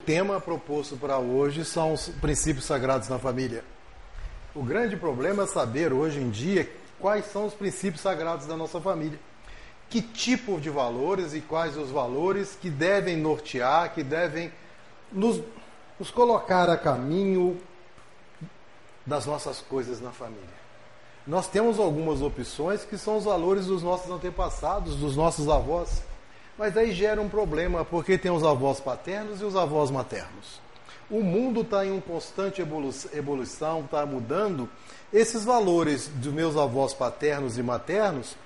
O tema proposto para hoje são os princípios sagrados na família. O grande problema é saber hoje em dia quais são os princípios sagrados da nossa família. Que tipo de valores e quais os valores que devem nortear, que devem nos, nos colocar a caminho das nossas coisas na família. Nós temos algumas opções que são os valores dos nossos antepassados, dos nossos avós. Mas aí gera um problema, porque tem os avós paternos e os avós maternos. O mundo está em uma constante evolução, está mudando. Esses valores dos meus avós paternos e maternos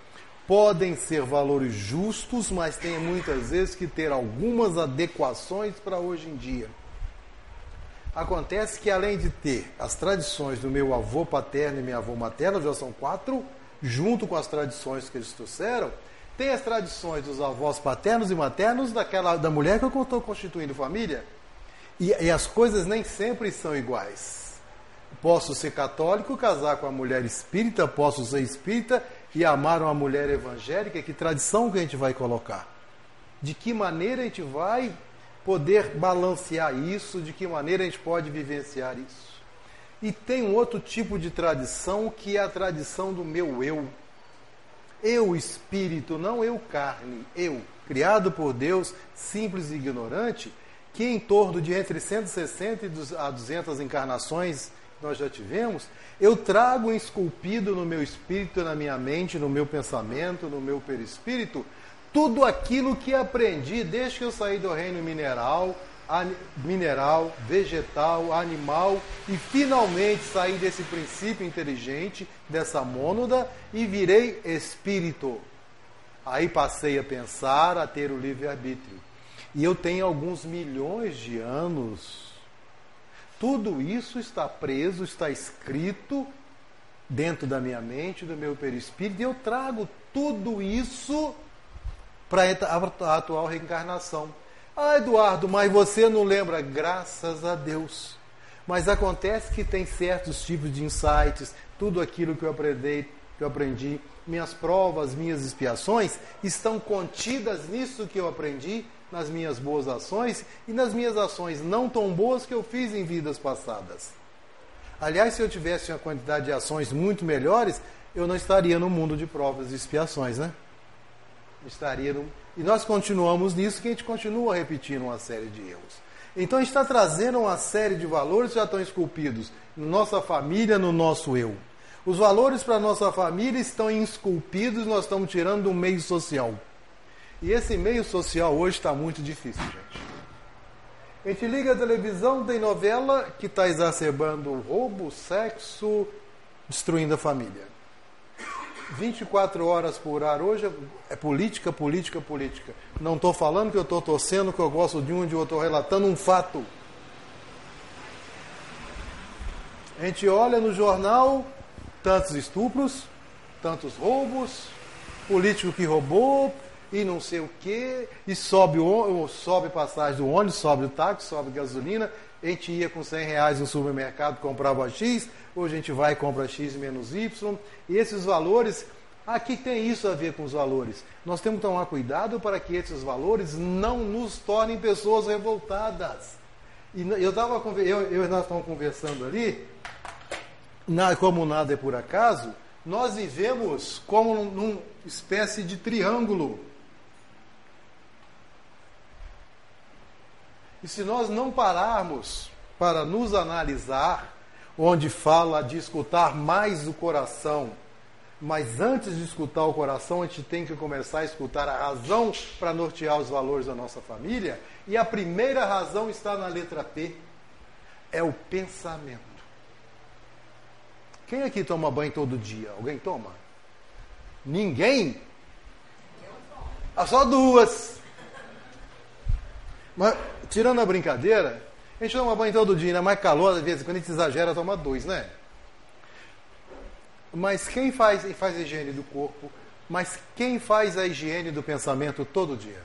podem ser valores justos, mas tem muitas vezes que ter algumas adequações para hoje em dia. Acontece que além de ter as tradições do meu avô paterno e minha avó materna, já são quatro, junto com as tradições que eles trouxeram, tem as tradições dos avós paternos e maternos daquela da mulher que eu estou constituindo família. E, e, as coisas nem sempre são iguais. Posso ser católico, casar com uma mulher espírita, posso ser espírita e amar uma mulher evangélica. Que tradição que a gente vai colocar? De que maneira a gente vai poder balancear isso? De que maneira a gente pode vivenciar isso? E tem um outro tipo de tradição que é a tradição do meu eu eu espírito, não eu carne, eu, criado por Deus, simples e ignorante, que em torno de entre 160 a 200 encarnações nós já tivemos, eu trago esculpido no meu espírito, na minha mente, no meu pensamento, no meu perispírito, tudo aquilo que aprendi desde que eu saí do reino mineral, mineral, vegetal, animal e finalmente saí desse princípio inteligente, dessa mônada e virei espírito. Aí passei a pensar, a ter o livre-arbítrio. E eu tenho alguns milhões de anos. Tudo isso está preso, está escrito dentro da minha mente, do meu perispírito, e eu trago tudo isso para a atual reencarnação. Ah, Eduardo, mas você não lembra? Graças a Deus. Mas acontece que tem certos tipos de insights, tudo aquilo que eu aprendi, que eu aprendi, minhas provas, minhas expiações, estão contidas nisso que eu aprendi, nas minhas boas ações e nas minhas ações não tão boas que eu fiz em vidas passadas. Aliás, se eu tivesse uma quantidade de ações muito melhores, eu não estaria no mundo de provas e expiações, né? Estaria no, e nós continuamos nisso que a gente continua repetindo uma série de erros. Então a gente está trazendo uma série de valores que já estão esculpidos na nossa família, no nosso eu. Os valores para a nossa família estão esculpidos, nós estamos tirando do meio social. E esse meio social hoje está muito difícil, gente. A gente liga a televisão, tem novela que está exacerbando roubo, sexo, destruindo a família. 24 horas por ar hoje é política, política, política. Não estou falando que eu estou torcendo, que eu gosto de um de outro, estou relatando um fato. A gente olha no jornal tantos estupros, tantos roubos, político que roubou e não sei o que, e sobe, o, sobe passagem do ônibus, sobe o táxi, sobe gasolina. A gente ia com 100 reais no supermercado, comprava X, hoje a gente vai e compra X menos Y. E esses valores, aqui tem isso a ver com os valores. Nós temos que tomar cuidado para que esses valores não nos tornem pessoas revoltadas. E eu estava eu, eu nós estávamos conversando ali, na, como nada é por acaso, nós vivemos como numa espécie de triângulo. E se nós não pararmos para nos analisar, onde fala de escutar mais o coração. Mas antes de escutar o coração, a gente tem que começar a escutar a razão para nortear os valores da nossa família. E a primeira razão está na letra P: é o pensamento. Quem aqui toma banho todo dia? Alguém toma? Ninguém? Ah, só duas. Mas, tirando a brincadeira, a gente toma banho todo dia, ainda mais calor, às vezes, quando a gente exagera, toma dois, né? Mas quem faz, faz a higiene do corpo? Mas quem faz a higiene do pensamento todo dia?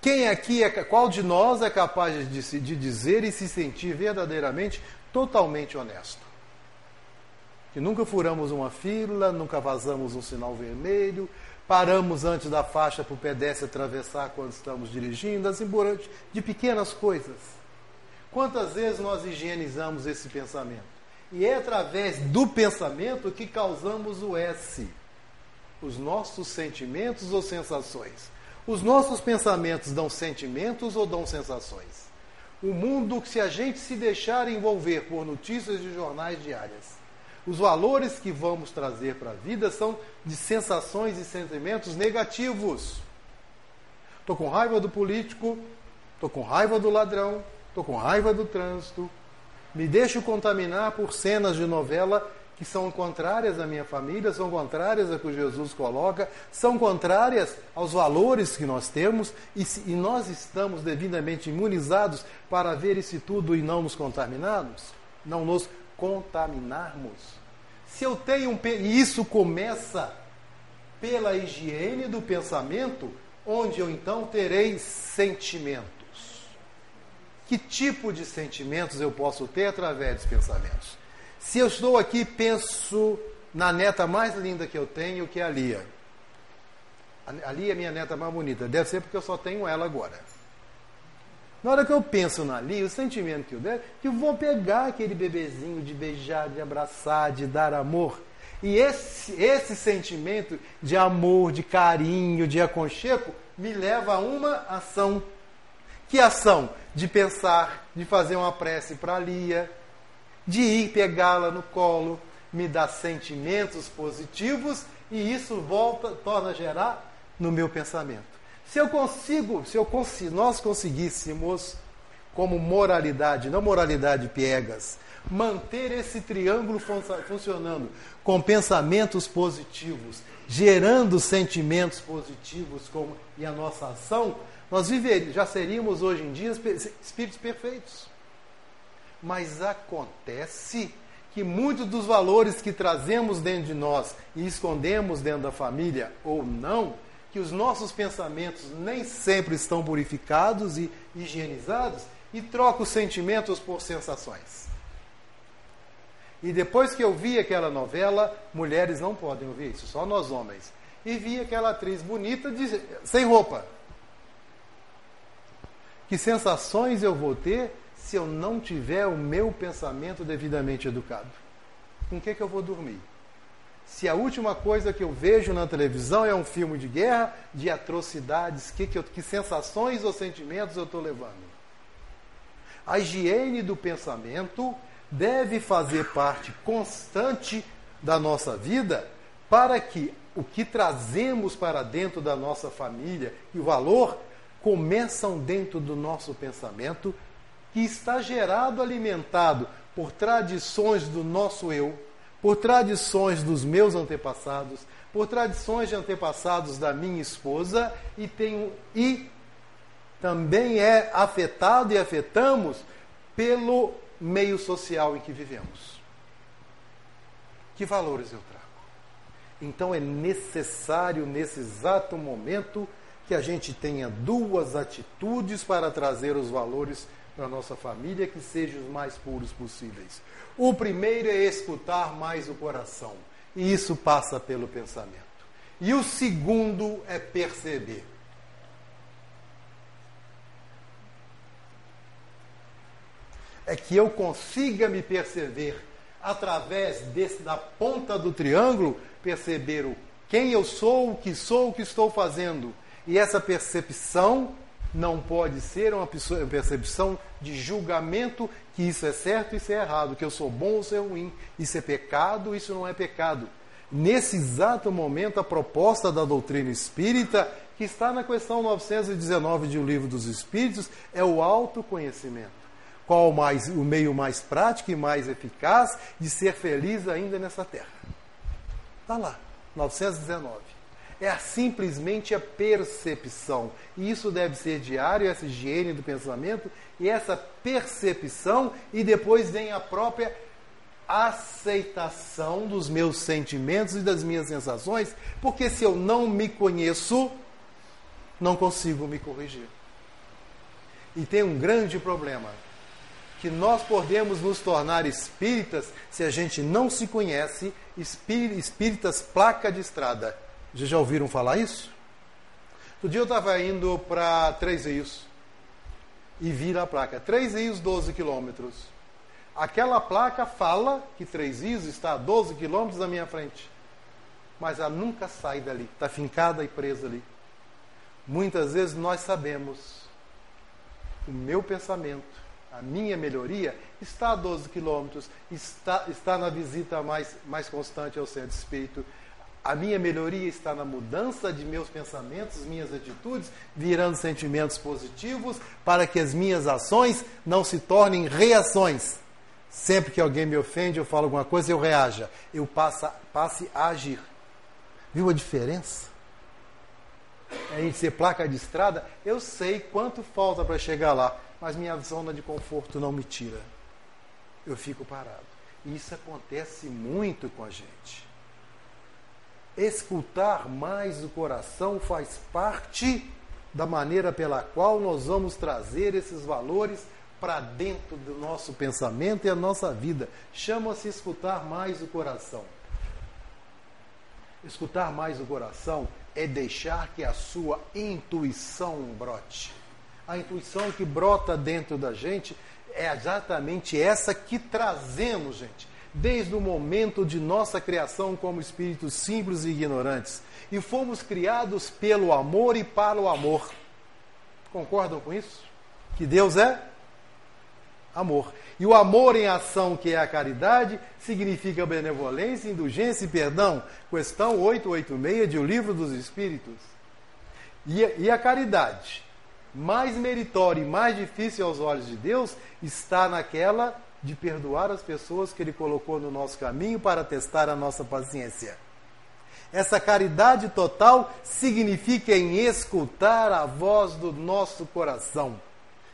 Quem aqui é, qual de nós é capaz de, de dizer e se sentir verdadeiramente totalmente honesto? que nunca furamos uma fila, nunca vazamos um sinal vermelho, paramos antes da faixa para o pedestre atravessar quando estamos dirigindo, assim por diante, de pequenas coisas. Quantas vezes nós higienizamos esse pensamento? E é através do pensamento que causamos o S, os nossos sentimentos ou sensações. Os nossos pensamentos dão sentimentos ou dão sensações? O mundo, se a gente se deixar envolver por notícias de jornais diárias, os valores que vamos trazer para a vida são de sensações e sentimentos negativos. Estou com raiva do político, estou com raiva do ladrão, estou com raiva do trânsito. Me deixo contaminar por cenas de novela que são contrárias à minha família, são contrárias a que Jesus coloca, são contrárias aos valores que nós temos e, se, e nós estamos devidamente imunizados para ver isso tudo e não nos contaminarmos, não nos contaminarmos. Se eu tenho um e isso começa pela higiene do pensamento, onde eu então terei sentimentos. Que tipo de sentimentos eu posso ter através dos pensamentos? Se eu estou aqui penso na neta mais linda que eu tenho, que é a Lia. A Lia é minha neta mais bonita. Deve ser porque eu só tenho ela agora. Na hora que eu penso na Lia, o sentimento que eu der, que eu vou pegar aquele bebezinho de beijar, de abraçar, de dar amor. E esse, esse sentimento de amor, de carinho, de aconchego, me leva a uma ação. Que ação? De pensar, de fazer uma prece para a Lia, de ir pegá-la no colo, me dá sentimentos positivos e isso volta, torna a gerar no meu pensamento. Se eu consigo, se eu consigo, nós conseguíssemos, como moralidade, não moralidade piegas, manter esse triângulo funcionando com pensamentos positivos, gerando sentimentos positivos como e a nossa ação, nós viveríamos, já seríamos hoje em dia espíritos perfeitos. Mas acontece que muitos dos valores que trazemos dentro de nós e escondemos dentro da família ou não, que os nossos pensamentos nem sempre estão purificados e higienizados e troca os sentimentos por sensações. E depois que eu vi aquela novela, mulheres não podem ouvir isso, só nós homens. E vi aquela atriz bonita de, sem roupa. Que sensações eu vou ter se eu não tiver o meu pensamento devidamente educado? Com o que, que eu vou dormir? Se a última coisa que eu vejo na televisão é um filme de guerra, de atrocidades, que, que, que sensações ou sentimentos eu estou levando? A higiene do pensamento deve fazer parte constante da nossa vida para que o que trazemos para dentro da nossa família e o valor começam dentro do nosso pensamento, que está gerado, alimentado por tradições do nosso eu, por tradições dos meus antepassados, por tradições de antepassados da minha esposa e tenho e também é afetado e afetamos pelo meio social em que vivemos. Que valores eu trago? Então é necessário nesse exato momento que a gente tenha duas atitudes para trazer os valores para a nossa família que sejam os mais puros possíveis. O primeiro é escutar mais o coração, e isso passa pelo pensamento. E o segundo é perceber. É que eu consiga me perceber através desse, da ponta do triângulo, perceber o quem eu sou, o que sou, o que estou fazendo. E essa percepção não pode ser uma percepção de julgamento que isso é certo, isso é errado, que eu sou bom ou é ruim, isso é pecado, isso não é pecado. Nesse exato momento, a proposta da doutrina espírita, que está na questão 919 de O Livro dos Espíritos, é o autoconhecimento. Qual mais, o meio mais prático e mais eficaz de ser feliz ainda nessa terra? Está lá, 919 é simplesmente a percepção. E isso deve ser diário, essa higiene do pensamento e essa percepção, e depois vem a própria aceitação dos meus sentimentos e das minhas sensações, porque se eu não me conheço, não consigo me corrigir. E tem um grande problema, que nós podemos nos tornar espíritas se a gente não se conhece, espíritas placa de estrada. Vocês já ouviram falar isso? Outro dia eu estava indo para Três Rios e vi a placa. Três Rios, 12 quilômetros. Aquela placa fala que Três Rios está a 12 quilômetros da minha frente. Mas ela nunca sai dali, está fincada e presa ali. Muitas vezes nós sabemos o meu pensamento a minha melhoria está a 12 quilômetros, está, está na visita mais, mais constante ao centro espírito. A minha melhoria está na mudança de meus pensamentos, minhas atitudes, virando sentimentos positivos, para que as minhas ações não se tornem reações. Sempre que alguém me ofende, eu falo alguma coisa, eu reaja. Eu passe, passe a agir. Viu a diferença? A gente ser placa de estrada, eu sei quanto falta para chegar lá mas minha zona de conforto não me tira. Eu fico parado. Isso acontece muito com a gente. Escutar mais o coração faz parte da maneira pela qual nós vamos trazer esses valores para dentro do nosso pensamento e a nossa vida. Chama-se escutar mais o coração. Escutar mais o coração é deixar que a sua intuição brote a intuição que brota dentro da gente é exatamente essa que trazemos, gente, desde o momento de nossa criação como espíritos simples e ignorantes. E fomos criados pelo amor e para o amor. Concordam com isso? Que Deus é amor. E o amor em ação, que é a caridade, significa benevolência, indulgência e perdão. Questão 886 de O Livro dos Espíritos. E, a caridade? mais meritória e mais difícil aos olhos de Deus está naquela de perdoar as pessoas que Ele colocou no nosso caminho para testar a nossa paciência. Essa caridade total significa em escutar a voz do nosso coração.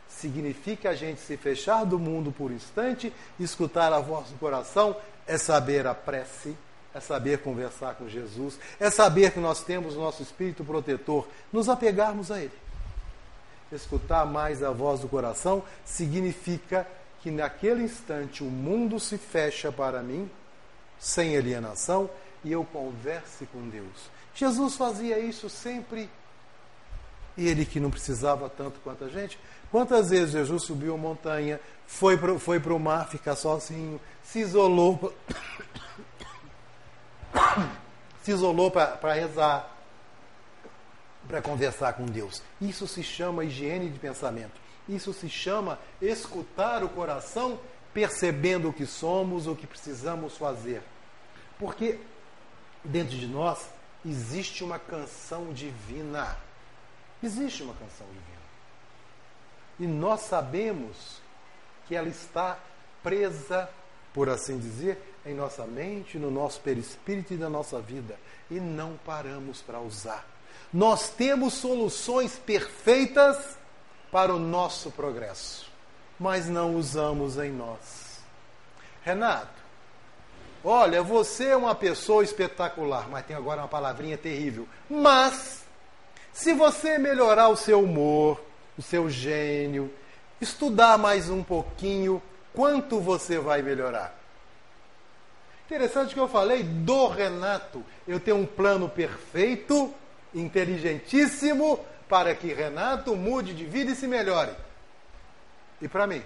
Significa a gente se fechar do mundo por um instante, escutar a voz do coração, é saber a prece, é saber conversar com Jesus, é saber que nós temos o nosso espírito protetor, nos apegarmos a Ele escutar mais a voz do coração, significa que naquele instante o mundo se fecha para mim, sem alienação, e eu converse com Deus. Jesus fazia isso sempre. E ele que não precisava tanto quanto a gente. Quantas vezes Jesus subiu a montanha, foi para foi o mar ficar sozinho, se isolou, se isolou para rezar, para conversar com Deus. Isso se chama higiene de pensamento. Isso se chama escutar o coração, percebendo o que somos, o que precisamos fazer. Porque dentro de nós existe uma canção divina. Existe uma canção divina. E nós sabemos que ela está presa, por assim dizer, em nossa mente, no nosso perispírito e na nossa vida. E não paramos para usar. Nós temos soluções perfeitas para o nosso progresso, mas não usamos em nós. Renato, olha, você é uma pessoa espetacular, mas tem agora uma palavrinha terrível. Mas, se você melhorar o seu humor, o seu gênio, estudar mais um pouquinho, quanto você vai melhorar? Interessante que eu falei do Renato. Eu tenho um plano perfeito inteligentíssimo para que Renato mude de vida e se melhore. E para mim?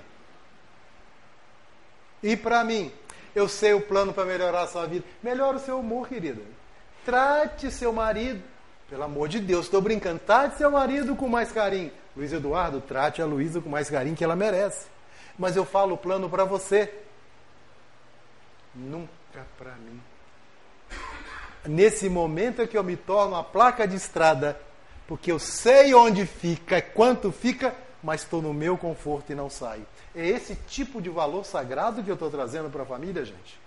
E para mim? Eu sei o plano para melhorar a sua vida. Melhora o seu humor, querida. Trate seu marido, pelo amor de Deus, estou brincando, trate seu marido com mais carinho. Luiz Eduardo, trate a Luísa com mais carinho que ela merece. Mas eu falo o plano para você. Nunca para mim nesse momento é que eu me torno a placa de estrada, porque eu sei onde fica, quanto fica, mas estou no meu conforto e não saio. É esse tipo de valor sagrado que eu estou trazendo para a família, gente.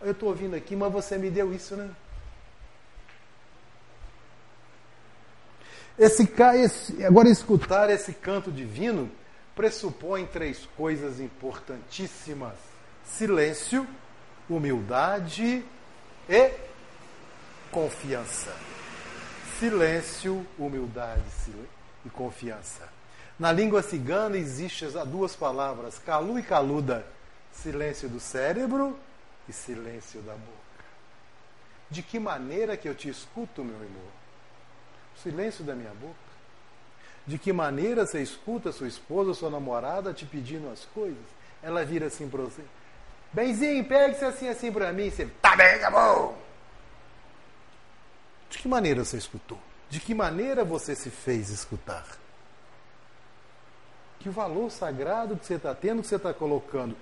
Eu estou ouvindo aqui, mas você me deu isso, né? Esse, esse, agora, escutar esse canto divino pressupõe três coisas importantíssimas: silêncio, humildade e confiança. Silêncio, humildade e confiança. Na língua cigana existem as duas palavras, calu e caluda, silêncio do cérebro e silêncio da boca. De que maneira que eu te escuto, meu irmão? silêncio da minha boca. De que maneira você escuta sua esposa, sua namorada te pedindo as coisas? Ela vira assim para você: Benzinho, pegue-se assim assim para mim. Você, tá bem, acabou. De que maneira você escutou? De que maneira você se fez escutar? Que o valor sagrado que você está tendo, que você está colocando,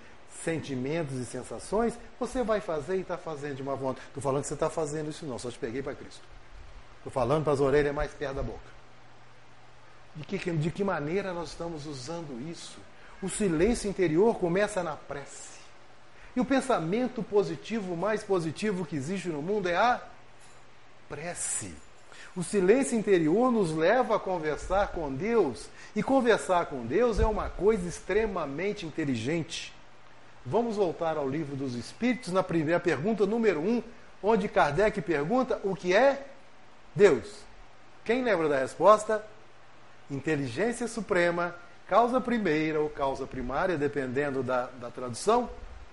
sentimentos e sensações, você vai fazer e está fazendo de uma vontade. Estou falando que você está fazendo isso não, só te peguei para Cristo. Estou falando para as orelhas mais perto da boca. De que, de que maneira nós estamos usando isso? O silêncio interior começa na prece. E o pensamento positivo, mais positivo que existe no mundo é a prece. O silêncio interior nos leva a conversar com Deus. E conversar com Deus é uma coisa extremamente inteligente. Vamos voltar ao livro dos Espíritos, na primeira pergunta, número um, onde Kardec pergunta o que é Deus. Quem lembra da resposta? Inteligência suprema, causa primeira ou causa primária, dependendo da, da tradução,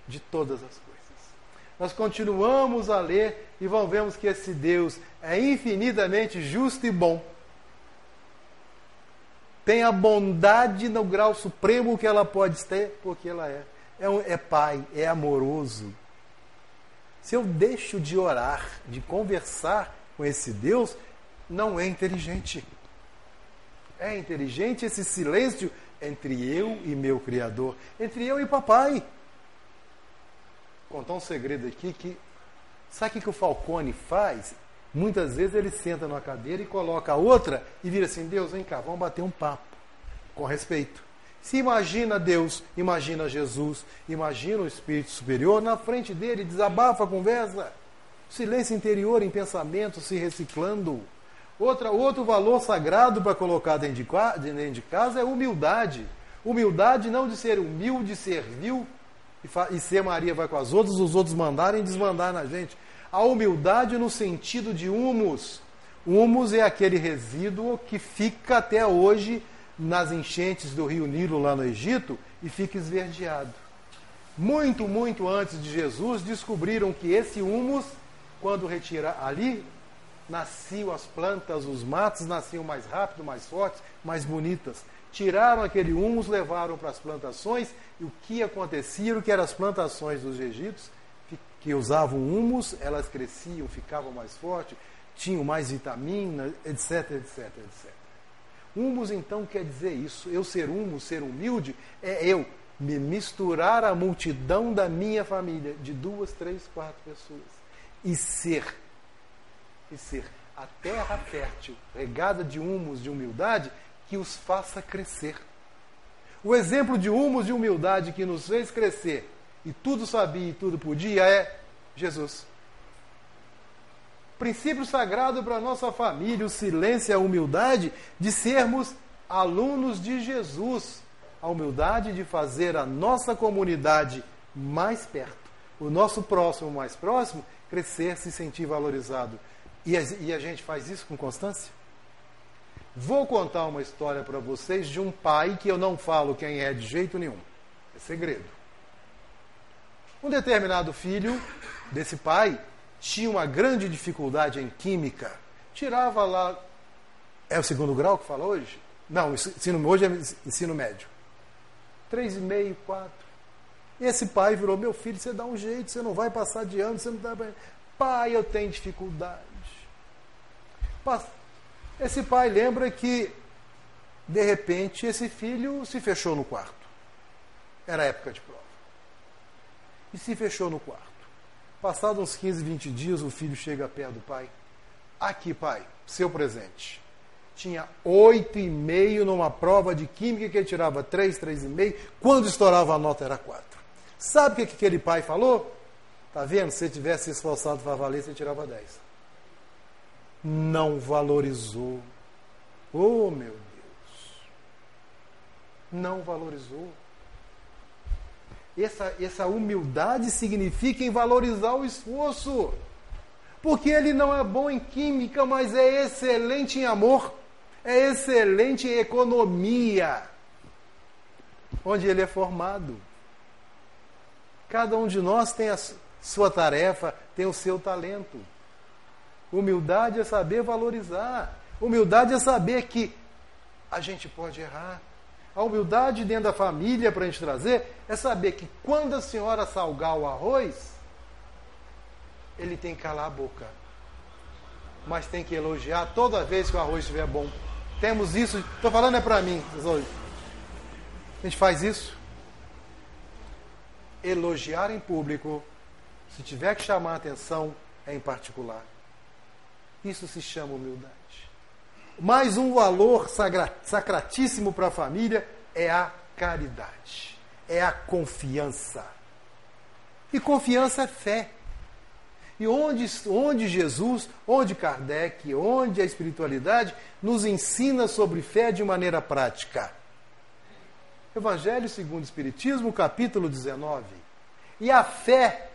de todas as coisas. Nós continuamos a ler e vamos ver que esse Deus é infinitamente justo e bom. Tem a bondade no grau supremo que ela pode ter, porque ela é. É, um, é pai, é amoroso. Se eu deixo de orar, de conversar com esse Deus não é inteligente. É inteligente esse silêncio entre eu e meu Criador, entre eu e papai. Contar um segredo aqui que. Sabe o que o Falcone faz? Muitas vezes ele senta numa cadeira e coloca a outra e vira assim: Deus, vem cá, vamos bater um papo. Com respeito. Se imagina Deus, imagina Jesus, imagina o Espírito Superior, na frente dele, desabafa a conversa. Silêncio interior em pensamento se reciclando. Outra, outro valor sagrado para colocar dentro de, dentro de casa é humildade. Humildade não de ser humilde, servil e, e ser Maria vai com as outras, os outros mandarem desmandar na gente. A humildade no sentido de humus. Humus é aquele resíduo que fica até hoje nas enchentes do rio Nilo lá no Egito e fica esverdeado. Muito, muito antes de Jesus, descobriram que esse humus quando retirar ali, nasciam as plantas, os matos nasciam mais rápido, mais fortes, mais bonitas. Tiraram aquele humus, levaram para as plantações, e o que acontecia? Que eram as plantações dos egípcios, que usavam humus, elas cresciam, ficavam mais fortes, tinham mais vitamina, etc, etc, etc. Humus então quer dizer isso. Eu ser humus, ser humilde, é eu me misturar à multidão da minha família, de duas, três, quatro pessoas e ser, e ser a terra fértil, regada de humus de humildade, que os faça crescer. O exemplo de humus de humildade que nos fez crescer e tudo sabia e tudo podia é Jesus. Princípio sagrado para a nossa família, o silêncio e a humildade de sermos alunos de Jesus. A humildade de fazer a nossa comunidade mais perto, o nosso próximo mais próximo crescer, se sentir valorizado. E a, e a gente faz isso com constância? Vou contar uma história para vocês de um pai que eu não falo quem é de jeito nenhum. É segredo. Um determinado filho desse pai tinha uma grande dificuldade em química. Tirava lá. É o segundo grau que fala hoje? Não, ensino, hoje é ensino médio. Três e meio, quatro. Esse pai virou: Meu filho, você dá um jeito, você não vai passar de ano, você não dá. Pai, eu tenho dificuldade. Esse pai lembra que, de repente, esse filho se fechou no quarto. Era época de prova. E se fechou no quarto. Passados uns 15, 20 dias, o filho chega perto do pai. Aqui, pai, seu presente. Tinha oito e meio numa prova de química que ele tirava três, três e meio. Quando estourava a nota era quatro. Sabe o que aquele pai falou? Tá vendo? Se tivesse esforçado para valer, você tirava 10. Não valorizou. Oh, meu Deus. Não valorizou. Essa, essa humildade significa em valorizar o esforço. Porque ele não é bom em química, mas é excelente em amor, é excelente em economia onde ele é formado. Cada um de nós tem a sua tarefa, tem o seu talento. Humildade é saber valorizar. Humildade é saber que a gente pode errar. A humildade dentro da família para a gente trazer é saber que quando a senhora salgar o arroz, ele tem que calar a boca. Mas tem que elogiar toda vez que o arroz estiver bom. Temos isso, estou falando é para mim. A gente faz isso. Elogiar em público, se tiver que chamar a atenção, é em particular. Isso se chama humildade. Mais um valor sacratíssimo para a família é a caridade, é a confiança. E confiança é fé. E onde, onde Jesus, onde Kardec, onde a espiritualidade nos ensina sobre fé de maneira prática? Evangelho segundo o Espiritismo, capítulo 19. E a fé,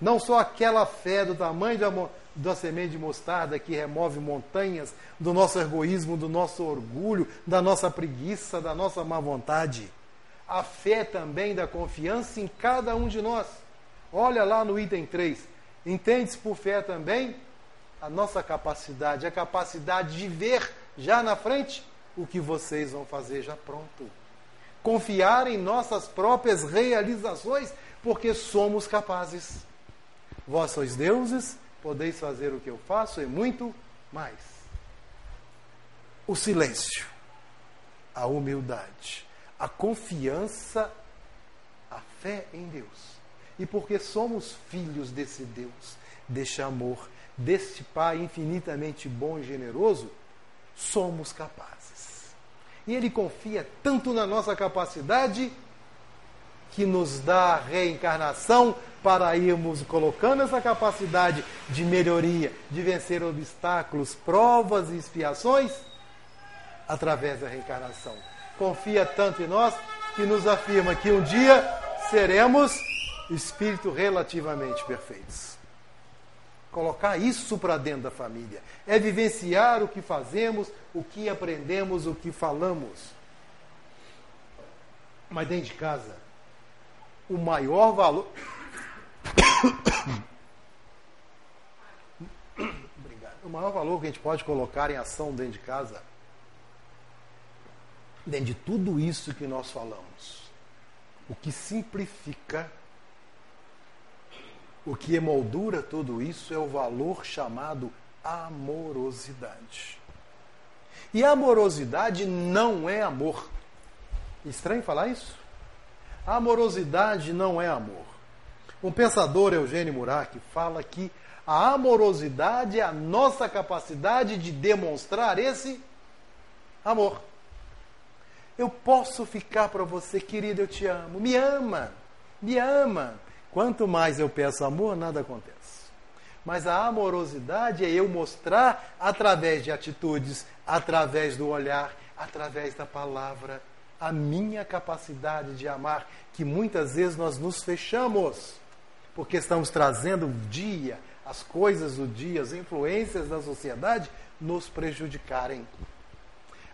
não só aquela fé do tamanho da, da semente de mostarda que remove montanhas do nosso egoísmo, do nosso orgulho, da nossa preguiça, da nossa má vontade. A fé também da confiança em cada um de nós. Olha lá no item 3 Entende-se por fé também a nossa capacidade, a capacidade de ver já na frente o que vocês vão fazer já pronto. Confiar em nossas próprias realizações, porque somos capazes. Vós sois deuses, podeis fazer o que eu faço e muito mais. O silêncio, a humildade, a confiança, a fé em Deus e porque somos filhos desse Deus, deste amor, deste Pai infinitamente bom e generoso, somos capazes. E Ele confia tanto na nossa capacidade que nos dá a reencarnação para irmos colocando essa capacidade de melhoria, de vencer obstáculos, provas e expiações através da reencarnação. Confia tanto em nós que nos afirma que um dia seremos espírito relativamente perfeitos. Colocar isso para dentro da família é vivenciar o que fazemos, o que aprendemos, o que falamos. Mas dentro de casa, o maior valor. Obrigado. O maior valor que a gente pode colocar em ação dentro de casa, dentro de tudo isso que nós falamos, o que simplifica o que emoldura tudo isso é o valor chamado amorosidade. E amorosidade não é amor. Estranho falar isso? A amorosidade não é amor. Um pensador, Eugênio Murak, fala que a amorosidade é a nossa capacidade de demonstrar esse amor. Eu posso ficar para você, querido, eu te amo. Me ama, me ama. Quanto mais eu peço amor, nada acontece. Mas a amorosidade é eu mostrar através de atitudes, através do olhar, através da palavra, a minha capacidade de amar, que muitas vezes nós nos fechamos, porque estamos trazendo o dia, as coisas do dia, as influências da sociedade nos prejudicarem.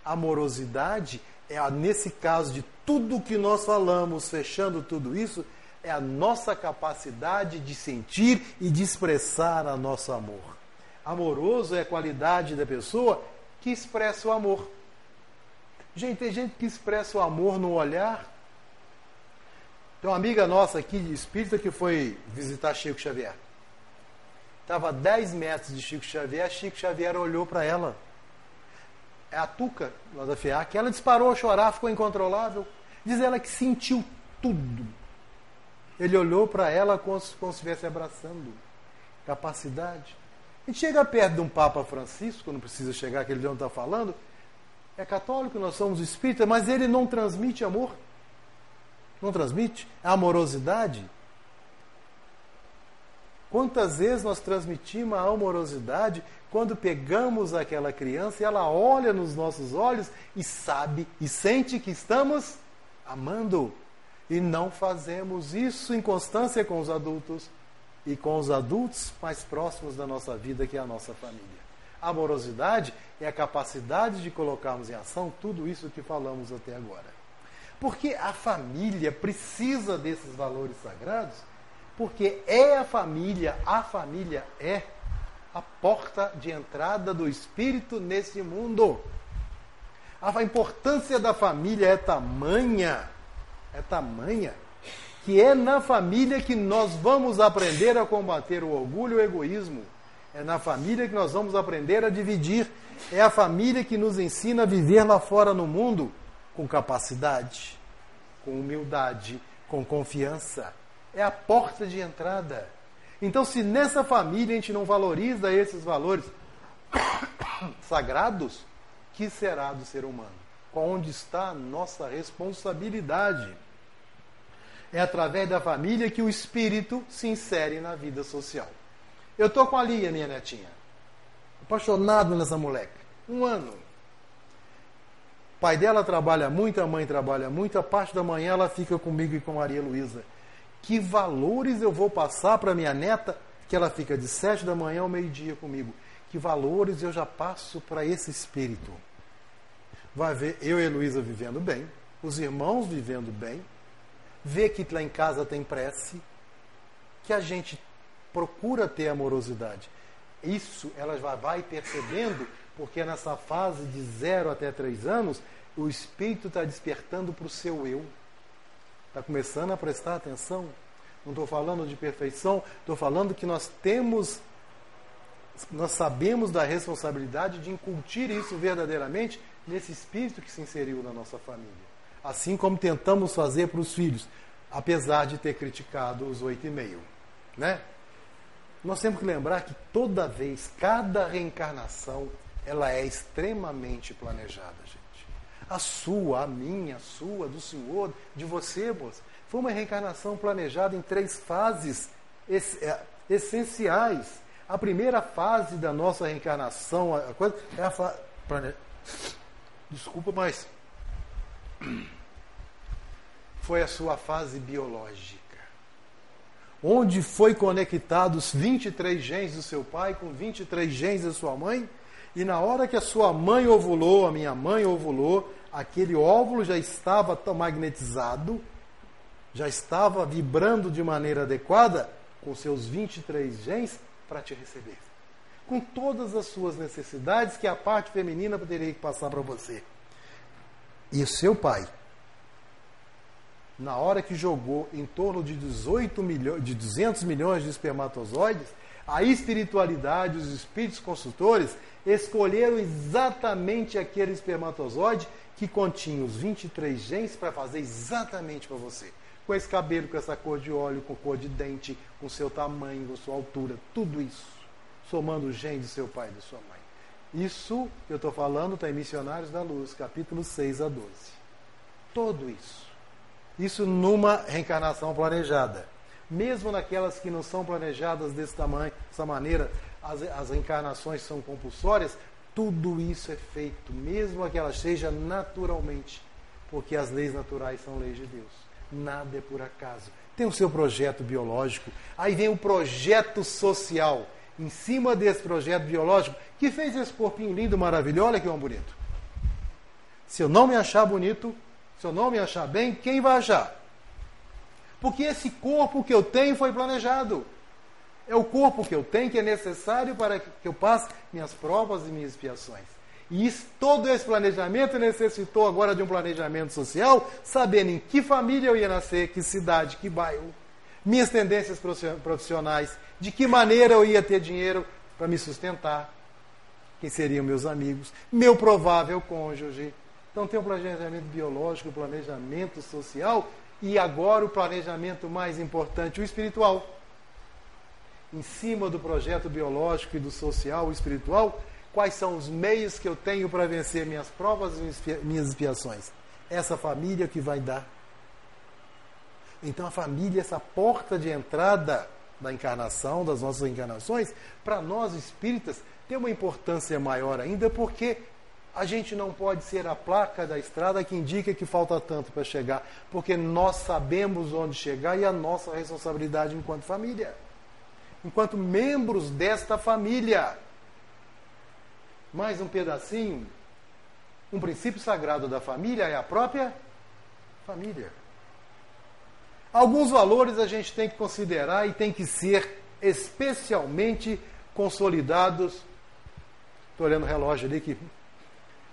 Amorosidade é, nesse caso de tudo que nós falamos, fechando tudo isso, é a nossa capacidade de sentir e de expressar a nosso amor. Amoroso é a qualidade da pessoa que expressa o amor. Gente, tem gente que expressa o amor no olhar. Tem uma amiga nossa aqui de espírita que foi visitar Chico Xavier. Estava a 10 metros de Chico Xavier, Chico Xavier olhou para ela. É a Tuca, lá da FIAC, ela disparou a chorar, ficou incontrolável. Diz ela que sentiu tudo ele olhou para ela como se, como se estivesse abraçando. Capacidade. A gente chega perto de um Papa Francisco, não precisa chegar, que ele não está falando. É católico, nós somos espíritas, mas ele não transmite amor. Não transmite amorosidade. Quantas vezes nós transmitimos a amorosidade quando pegamos aquela criança e ela olha nos nossos olhos e sabe e sente que estamos amando. E não fazemos isso em constância com os adultos e com os adultos mais próximos da nossa vida, que é a nossa família. Amorosidade é a capacidade de colocarmos em ação tudo isso que falamos até agora. Porque a família precisa desses valores sagrados, porque é a família, a família é a porta de entrada do espírito nesse mundo. A importância da família é tamanha, é tamanha, que é na família que nós vamos aprender a combater o orgulho e o egoísmo. É na família que nós vamos aprender a dividir. É a família que nos ensina a viver lá fora no mundo com capacidade, com humildade, com confiança. É a porta de entrada. Então, se nessa família a gente não valoriza esses valores sagrados, que será do ser humano? Onde está a nossa responsabilidade? É através da família que o espírito se insere na vida social. Eu estou com a Lia, minha netinha. Apaixonado nessa moleque. Um ano. O pai dela trabalha muito, a mãe trabalha muito, a parte da manhã ela fica comigo e com Maria Luísa. Que valores eu vou passar para minha neta, que ela fica de sete da manhã ao meio-dia comigo? Que valores eu já passo para esse espírito? Vai ver eu e a Luísa vivendo bem, os irmãos vivendo bem, ver que lá em casa tem prece, que a gente procura ter amorosidade. Isso ela vai percebendo, porque nessa fase de zero até três anos, o espírito está despertando para o seu eu. Está começando a prestar atenção. Não estou falando de perfeição, estou falando que nós temos, nós sabemos da responsabilidade de incutir isso verdadeiramente nesse espírito que se inseriu na nossa família. Assim como tentamos fazer para os filhos, apesar de ter criticado os oito e meio. Né? Nós temos que lembrar que toda vez, cada reencarnação, ela é extremamente planejada, gente. A sua, a minha, a sua, do Senhor, de você, moça. Foi uma reencarnação planejada em três fases é, essenciais. A primeira fase da nossa reencarnação é a fase. Desculpa, mas. Foi a sua fase biológica onde foi conectados 23 genes do seu pai com 23 genes da sua mãe, e na hora que a sua mãe ovulou, a minha mãe ovulou, aquele óvulo já estava magnetizado, já estava vibrando de maneira adequada com seus 23 genes para te receber. Com todas as suas necessidades que a parte feminina poderia passar para você. E o seu pai na hora que jogou em torno de 18 milhões, de 200 milhões de espermatozoides, a espiritualidade, os espíritos consultores escolheram exatamente aquele espermatozoide que continha os 23 genes para fazer exatamente para você. Com esse cabelo, com essa cor de óleo, com cor de dente, com seu tamanho, com sua altura, tudo isso, somando o gene de seu pai e de sua mãe. Isso que eu estou falando está em Missionários da Luz, capítulo 6 a 12. Todo isso. Isso numa reencarnação planejada. Mesmo naquelas que não são planejadas desse tamanho, dessa maneira, as, as reencarnações são compulsórias, tudo isso é feito, mesmo que ela seja naturalmente, porque as leis naturais são leis de Deus. Nada é por acaso. Tem o seu projeto biológico, aí vem o projeto social. Em cima desse projeto biológico, que fez esse corpinho lindo, maravilhoso, olha que homem bonito. Se eu não me achar bonito, se eu não me achar bem, quem vai achar? Porque esse corpo que eu tenho foi planejado. É o corpo que eu tenho que é necessário para que eu passe minhas provas e minhas expiações. E isso, todo esse planejamento necessitou agora de um planejamento social, sabendo em que família eu ia nascer, que cidade, que bairro, minhas tendências profissionais, de que maneira eu ia ter dinheiro para me sustentar, quem seriam meus amigos, meu provável cônjuge, então tem o planejamento biológico, o planejamento social e agora o planejamento mais importante, o espiritual. Em cima do projeto biológico e do social, o espiritual, quais são os meios que eu tenho para vencer minhas provas e minhas expiações? Essa família que vai dar. Então a família, essa porta de entrada da encarnação, das nossas encarnações, para nós espíritas, tem uma importância maior ainda, porque a gente não pode ser a placa da estrada que indica que falta tanto para chegar, porque nós sabemos onde chegar e a nossa responsabilidade enquanto família, enquanto membros desta família. Mais um pedacinho. Um princípio sagrado da família é a própria Família. Alguns valores a gente tem que considerar e tem que ser especialmente consolidados. Estou olhando o relógio ali que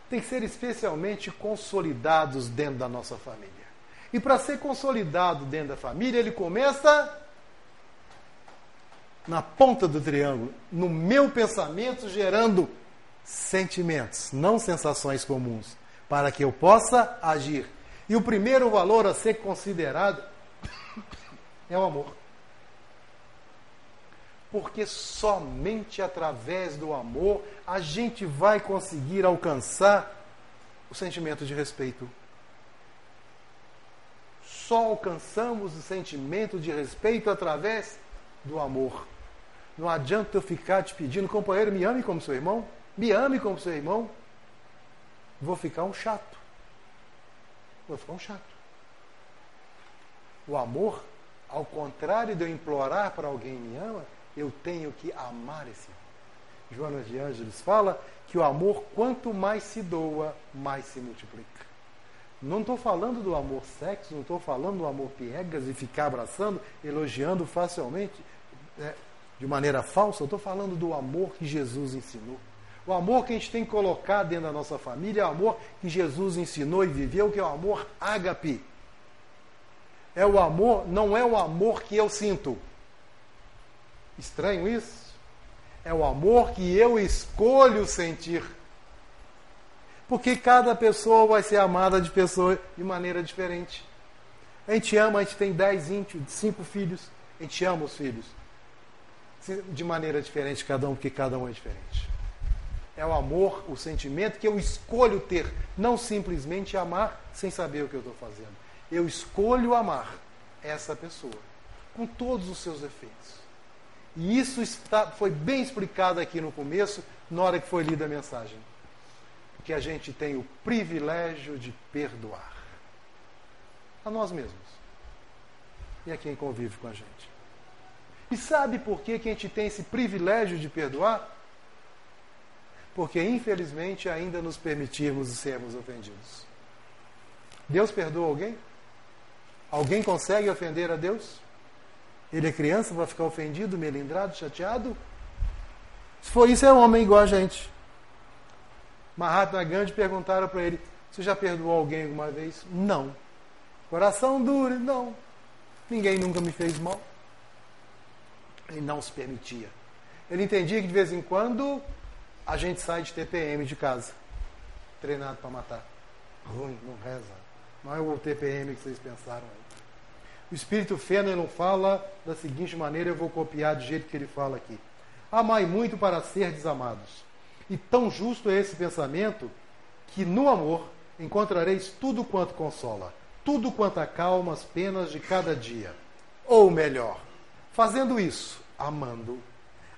tem que ser especialmente consolidados dentro da nossa família. E para ser consolidado dentro da família, ele começa na ponta do triângulo, no meu pensamento, gerando sentimentos, não sensações comuns, para que eu possa agir. E o primeiro valor a ser considerado é o amor. Porque somente através do amor a gente vai conseguir alcançar o sentimento de respeito. Só alcançamos o sentimento de respeito através do amor. Não adianta eu ficar te pedindo, companheiro, me ame como seu irmão, me ame como seu irmão. Vou ficar um chato. Vou ficar um chato. O amor, ao contrário de eu implorar para alguém me ama, eu tenho que amar esse. Joana de Ângeles fala que o amor, quanto mais se doa, mais se multiplica. Não estou falando do amor sexo, não estou falando do amor piegas e ficar abraçando, elogiando facilmente, é, de maneira falsa. Estou falando do amor que Jesus ensinou. O amor que a gente tem que colocar dentro da nossa família é o amor que Jesus ensinou e viveu, que é o amor ágape. É o amor, não é o amor que eu sinto. Estranho isso? É o amor que eu escolho sentir. Porque cada pessoa vai ser amada de pessoa de maneira diferente. A gente ama, a gente tem dez íntimos, cinco filhos, a gente ama os filhos. De maneira diferente cada um, porque cada um é diferente. É o amor, o sentimento que eu escolho ter, não simplesmente amar sem saber o que eu estou fazendo. Eu escolho amar essa pessoa, com todos os seus efeitos. E isso está, foi bem explicado aqui no começo, na hora que foi lida a mensagem. Que a gente tem o privilégio de perdoar a nós mesmos e a quem convive com a gente. E sabe por que, que a gente tem esse privilégio de perdoar? Porque, infelizmente, ainda nos permitimos sermos ofendidos. Deus perdoa alguém? Alguém consegue ofender a Deus? Ele é criança, vai ficar ofendido, melindrado, chateado? Se for isso, é homem igual a gente. Mahatma Gandhi perguntaram para ele: Você já perdoou alguém alguma vez? Não. Coração duro? Não. Ninguém nunca me fez mal. Ele não se permitia. Ele entendia que de vez em quando a gente sai de TPM de casa, treinado para matar. Ruim, não reza. Não é o TPM que vocês pensaram aí. O Espírito Fênelon fala da seguinte maneira, eu vou copiar do jeito que ele fala aqui. Amai muito para ser desamados. E tão justo é esse pensamento que no amor encontrareis tudo quanto consola, tudo quanto acalma as penas de cada dia. Ou melhor, fazendo isso, amando.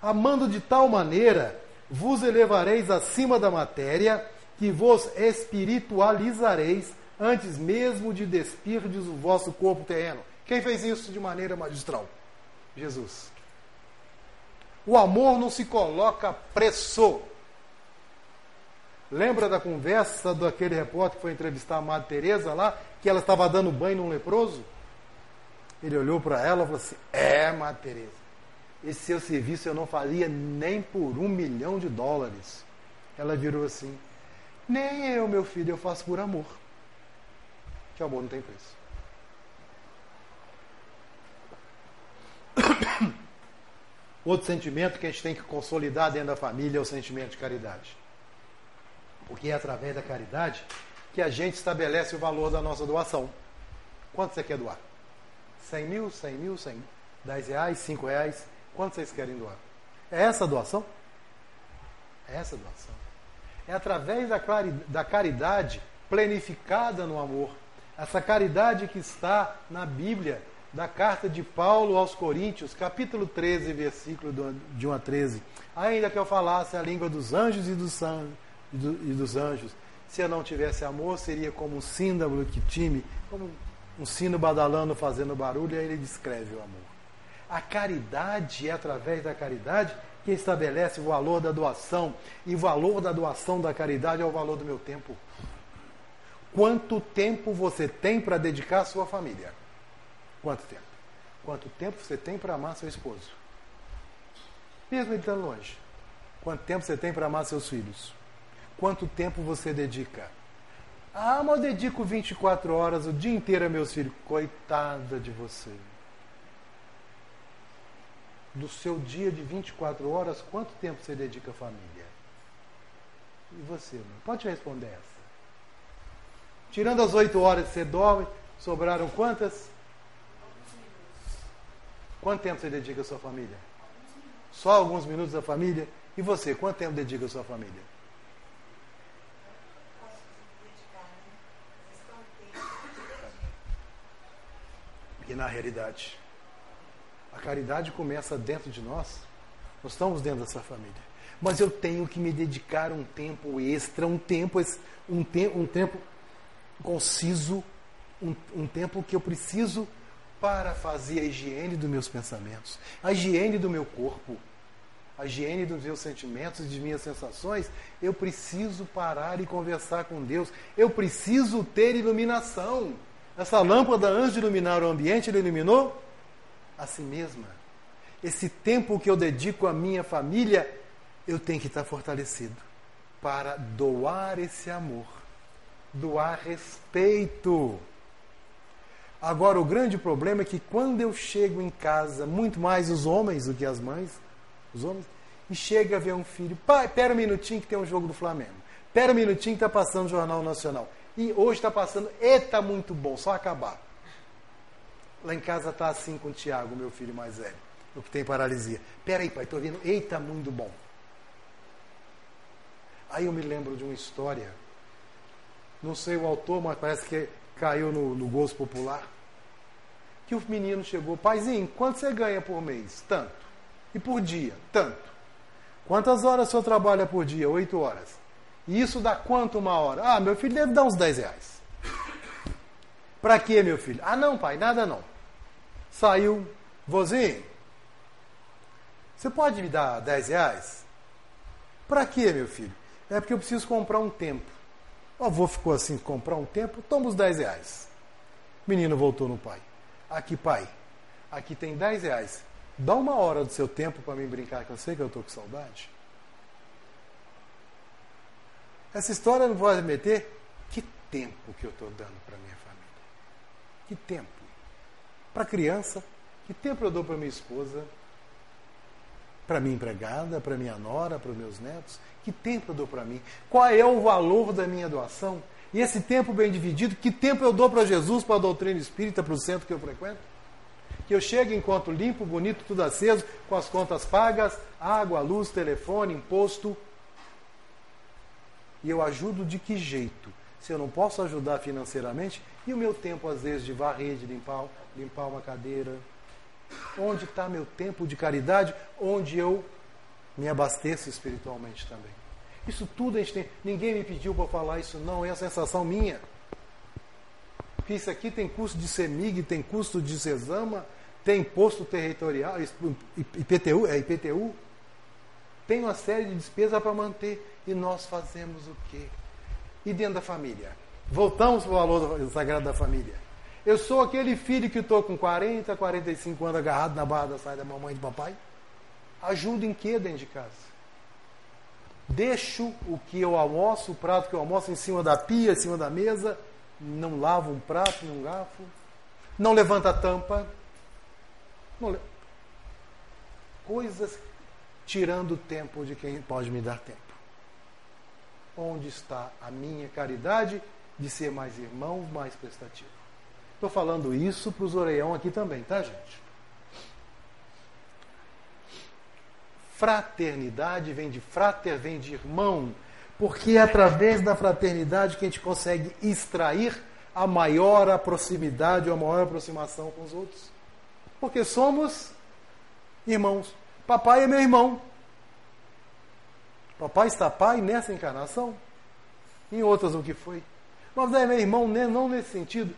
Amando de tal maneira, vos elevareis acima da matéria, que vos espiritualizareis antes mesmo de despirdes o vosso corpo terreno. Quem fez isso de maneira magistral? Jesus. O amor não se coloca preço. Lembra da conversa daquele repórter que foi entrevistar a Madre Teresa lá, que ela estava dando banho num leproso? Ele olhou para ela e falou assim: É, Madre Teresa, esse seu serviço eu não faria nem por um milhão de dólares. Ela virou assim: Nem eu, meu filho, eu faço por amor. Que amor não tem preço. Outro sentimento que a gente tem que consolidar dentro da família é o sentimento de caridade. Porque é através da caridade que a gente estabelece o valor da nossa doação. Quanto você quer doar? 100 mil, 100 mil, 100 mil. 10 reais, 5 reais. Quanto vocês querem doar? É essa a doação? É essa a doação. É através da, da caridade planificada no amor. Essa caridade que está na Bíblia, da carta de Paulo aos Coríntios, capítulo 13, versículo de 1 a 13. Ainda que eu falasse a língua dos anjos e dos, e dos anjos, se eu não tivesse amor, seria como um síndalo que time, como um sino badalando fazendo barulho, e aí ele descreve o amor. A caridade é através da caridade que estabelece o valor da doação, e o valor da doação da caridade é o valor do meu tempo. Quanto tempo você tem para dedicar à sua família? Quanto tempo? Quanto tempo você tem para amar seu esposo? Mesmo ele estando longe. Quanto tempo você tem para amar seus filhos? Quanto tempo você dedica? Ah, mas eu dedico 24 horas o dia inteiro a meus filhos. Coitada de você. Do seu dia de 24 horas, quanto tempo você dedica à família? E você, mano? Pode responder essa. Tirando as 8 horas que você dorme, sobraram quantas? Quanto tempo você dedica à sua família? Só alguns minutos à família? E você, quanto tempo dedica à sua família? E na realidade, a caridade começa dentro de nós. Nós estamos dentro dessa família. Mas eu tenho que me dedicar um tempo extra, um tempo, um, um tempo conciso, um, um tempo que eu preciso para fazer a higiene dos meus pensamentos, a higiene do meu corpo, a higiene dos meus sentimentos de minhas sensações, eu preciso parar e conversar com Deus. Eu preciso ter iluminação. Essa lâmpada, antes de iluminar o ambiente, ele iluminou a si mesma. Esse tempo que eu dedico à minha família, eu tenho que estar fortalecido para doar esse amor, doar respeito. Agora, o grande problema é que quando eu chego em casa, muito mais os homens do que as mães, os homens, e chega a ver um filho, pai, pera um minutinho que tem um jogo do Flamengo. Pera um minutinho que está passando o Jornal Nacional. E hoje está passando, eita, muito bom, só acabar. Lá em casa está assim com o Tiago, meu filho mais velho, o que tem paralisia. Pera aí, pai, estou vendo, eita, muito bom. Aí eu me lembro de uma história, não sei o autor, mas parece que caiu no, no gosto popular, que o menino chegou, paizinho, quanto você ganha por mês? Tanto. E por dia? Tanto. Quantas horas o senhor trabalha por dia? Oito horas. E isso dá quanto uma hora? Ah, meu filho deve dar uns dez reais. Para quê, meu filho? Ah, não, pai, nada não. Saiu, vozinho, você pode me dar dez reais? Para quê, meu filho? É porque eu preciso comprar um tempo. O avô ficou assim, comprar um tempo, toma os 10 reais. Menino voltou no pai. Aqui, pai, aqui tem 10 reais. Dá uma hora do seu tempo para mim brincar, que eu sei que eu estou com saudade. Essa história não pode meter. Que tempo que eu estou dando para minha família? Que tempo? Para a criança, que tempo eu dou para minha esposa? Para minha empregada, para minha nora, para meus netos? Que tempo eu dou para mim? Qual é o valor da minha doação? E esse tempo bem dividido, que tempo eu dou para Jesus, para a doutrina espírita, para o centro que eu frequento? Que eu chegue enquanto limpo, bonito, tudo aceso, com as contas pagas, água, luz, telefone, imposto. E eu ajudo de que jeito? Se eu não posso ajudar financeiramente, e o meu tempo, às vezes, de varrer, de limpar, limpar uma cadeira? Onde está meu tempo de caridade? Onde eu me abasteço espiritualmente também. Isso tudo a gente tem. Ninguém me pediu para falar isso, não, é a sensação minha. Porque isso aqui tem custo de CEMIG, tem custo de CESAMA, tem imposto territorial, IPTU, é IPTU. Tem uma série de despesas para manter. E nós fazemos o quê? E dentro da família? Voltamos para o valor sagrado da família. Eu sou aquele filho que estou com 40, 45 anos agarrado na barra da saia da mamãe e do papai. Ajuda em que dentro de casa? Deixo o que eu almoço, o prato que eu almoço em cima da pia, em cima da mesa, não lavo um prato, um garfo, não levanta a tampa. Le... Coisas tirando o tempo de quem pode me dar tempo. Onde está a minha caridade de ser mais irmão, mais prestativo? Estou falando isso para os orelhão aqui também, tá, gente? Fraternidade vem de frater, vem de irmão, porque é através da fraternidade que a gente consegue extrair a maior proximidade ou a maior aproximação com os outros. Porque somos irmãos. Papai é meu irmão. Papai está pai nessa encarnação. Em outras o que foi. Mas é meu irmão não nesse sentido.